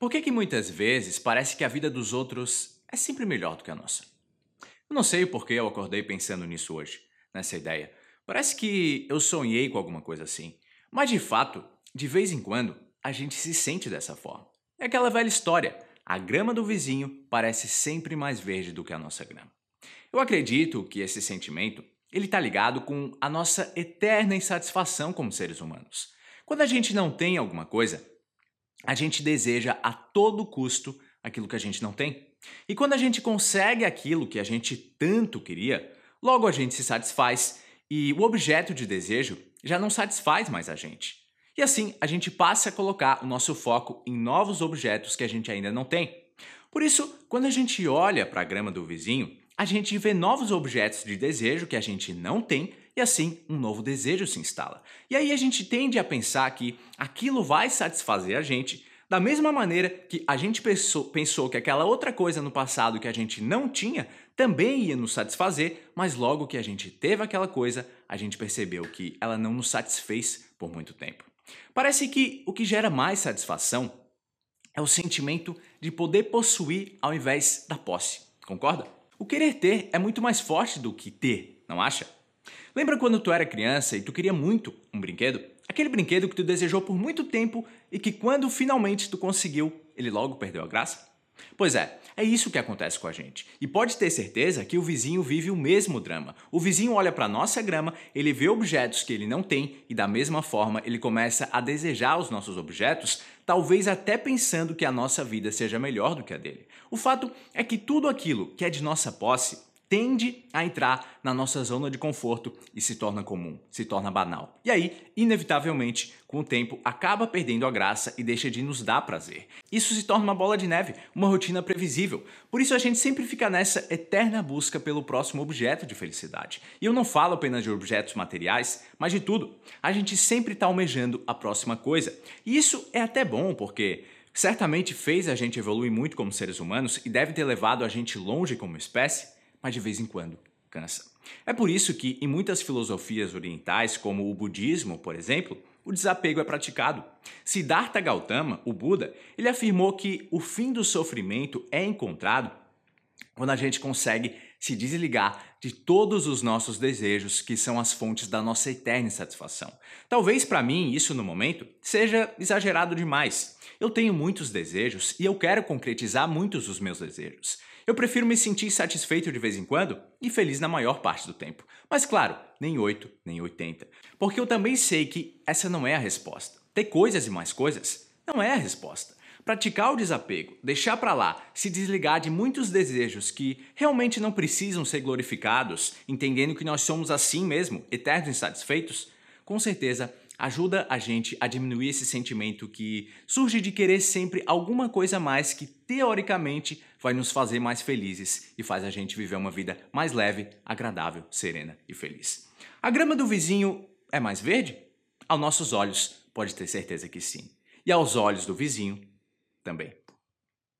Por que, que muitas vezes parece que a vida dos outros é sempre melhor do que a nossa? Eu não sei o porquê eu acordei pensando nisso hoje, nessa ideia. Parece que eu sonhei com alguma coisa assim. Mas de fato, de vez em quando, a gente se sente dessa forma. É aquela velha história: a grama do vizinho parece sempre mais verde do que a nossa grama. Eu acredito que esse sentimento ele está ligado com a nossa eterna insatisfação como seres humanos. Quando a gente não tem alguma coisa, a gente deseja a todo custo aquilo que a gente não tem. E quando a gente consegue aquilo que a gente tanto queria, logo a gente se satisfaz e o objeto de desejo já não satisfaz mais a gente. E assim a gente passa a colocar o nosso foco em novos objetos que a gente ainda não tem. Por isso, quando a gente olha para a grama do vizinho, a gente vê novos objetos de desejo que a gente não tem e assim um novo desejo se instala. E aí a gente tende a pensar que aquilo vai satisfazer a gente da mesma maneira que a gente pensou, pensou, que aquela outra coisa no passado que a gente não tinha também ia nos satisfazer, mas logo que a gente teve aquela coisa, a gente percebeu que ela não nos satisfez por muito tempo. Parece que o que gera mais satisfação é o sentimento de poder possuir ao invés da posse. Concorda? O querer ter é muito mais forte do que ter, não acha? Lembra quando tu era criança e tu queria muito um brinquedo? Aquele brinquedo que tu desejou por muito tempo e que quando finalmente tu conseguiu, ele logo perdeu a graça? Pois é, é isso que acontece com a gente. E pode ter certeza que o vizinho vive o mesmo drama. O vizinho olha para nossa grama, ele vê objetos que ele não tem e da mesma forma ele começa a desejar os nossos objetos, talvez até pensando que a nossa vida seja melhor do que a dele. O fato é que tudo aquilo que é de nossa posse tende a entrar na nossa zona de conforto e se torna comum, se torna banal. E aí, inevitavelmente, com o tempo, acaba perdendo a graça e deixa de nos dar prazer. Isso se torna uma bola de neve, uma rotina previsível. Por isso a gente sempre fica nessa eterna busca pelo próximo objeto de felicidade. E eu não falo apenas de objetos materiais, mas de tudo. A gente sempre está almejando a próxima coisa. E isso é até bom, porque certamente fez a gente evoluir muito como seres humanos e deve ter levado a gente longe como espécie mas de vez em quando cansa. É por isso que, em muitas filosofias orientais, como o budismo, por exemplo, o desapego é praticado. Siddhartha Gautama, o Buda, ele afirmou que o fim do sofrimento é encontrado quando a gente consegue se desligar de todos os nossos desejos que são as fontes da nossa eterna satisfação. Talvez para mim isso no momento seja exagerado demais. Eu tenho muitos desejos e eu quero concretizar muitos dos meus desejos. Eu prefiro me sentir satisfeito de vez em quando e feliz na maior parte do tempo. Mas claro, nem 8, nem 80. Porque eu também sei que essa não é a resposta. Ter coisas e mais coisas não é a resposta. Praticar o desapego, deixar para lá, se desligar de muitos desejos que realmente não precisam ser glorificados, entendendo que nós somos assim mesmo, eternos insatisfeitos, com certeza ajuda a gente a diminuir esse sentimento que surge de querer sempre alguma coisa a mais que teoricamente vai nos fazer mais felizes e faz a gente viver uma vida mais leve, agradável, serena e feliz. A grama do vizinho é mais verde? Aos nossos olhos, pode ter certeza que sim. E aos olhos do vizinho, também.